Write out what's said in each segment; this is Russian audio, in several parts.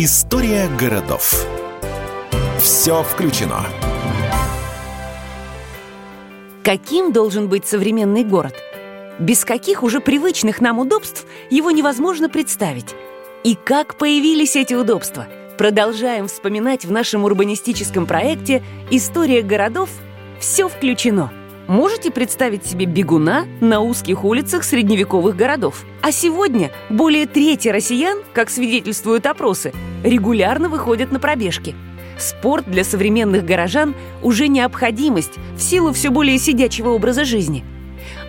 История городов. Все включено. Каким должен быть современный город? Без каких уже привычных нам удобств его невозможно представить? И как появились эти удобства? Продолжаем вспоминать в нашем урбанистическом проекте «История городов. Все включено». Можете представить себе бегуна на узких улицах средневековых городов? А сегодня более трети россиян, как свидетельствуют опросы, регулярно выходят на пробежки. Спорт для современных горожан уже необходимость в силу все более сидячего образа жизни.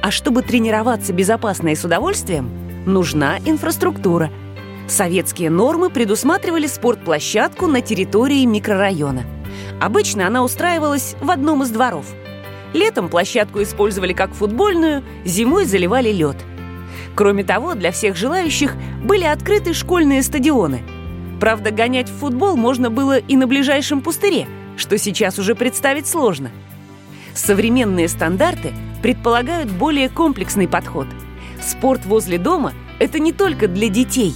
А чтобы тренироваться безопасно и с удовольствием, нужна инфраструктура. Советские нормы предусматривали спортплощадку на территории микрорайона. Обычно она устраивалась в одном из дворов – Летом площадку использовали как футбольную, зимой заливали лед. Кроме того, для всех желающих были открыты школьные стадионы. Правда, гонять в футбол можно было и на ближайшем пустыре, что сейчас уже представить сложно. Современные стандарты предполагают более комплексный подход. Спорт возле дома – это не только для детей.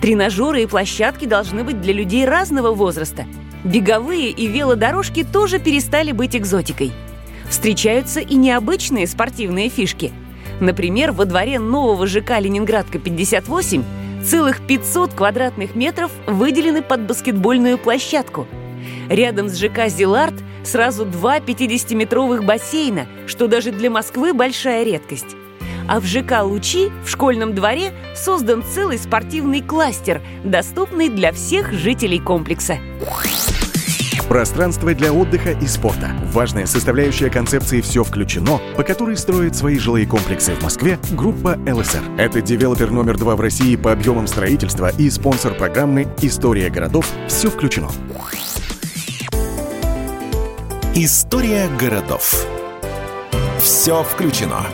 Тренажеры и площадки должны быть для людей разного возраста. Беговые и велодорожки тоже перестали быть экзотикой – встречаются и необычные спортивные фишки. Например, во дворе нового ЖК «Ленинградка 58» целых 500 квадратных метров выделены под баскетбольную площадку. Рядом с ЖК «Зилард» сразу два 50-метровых бассейна, что даже для Москвы большая редкость. А в ЖК «Лучи» в школьном дворе создан целый спортивный кластер, доступный для всех жителей комплекса. Пространство для отдыха и спорта. Важная составляющая концепции «Все включено», по которой строит свои жилые комплексы в Москве группа ЛСР. Это девелопер номер два в России по объемам строительства и спонсор программы «История городов. Все включено». История городов. Все включено.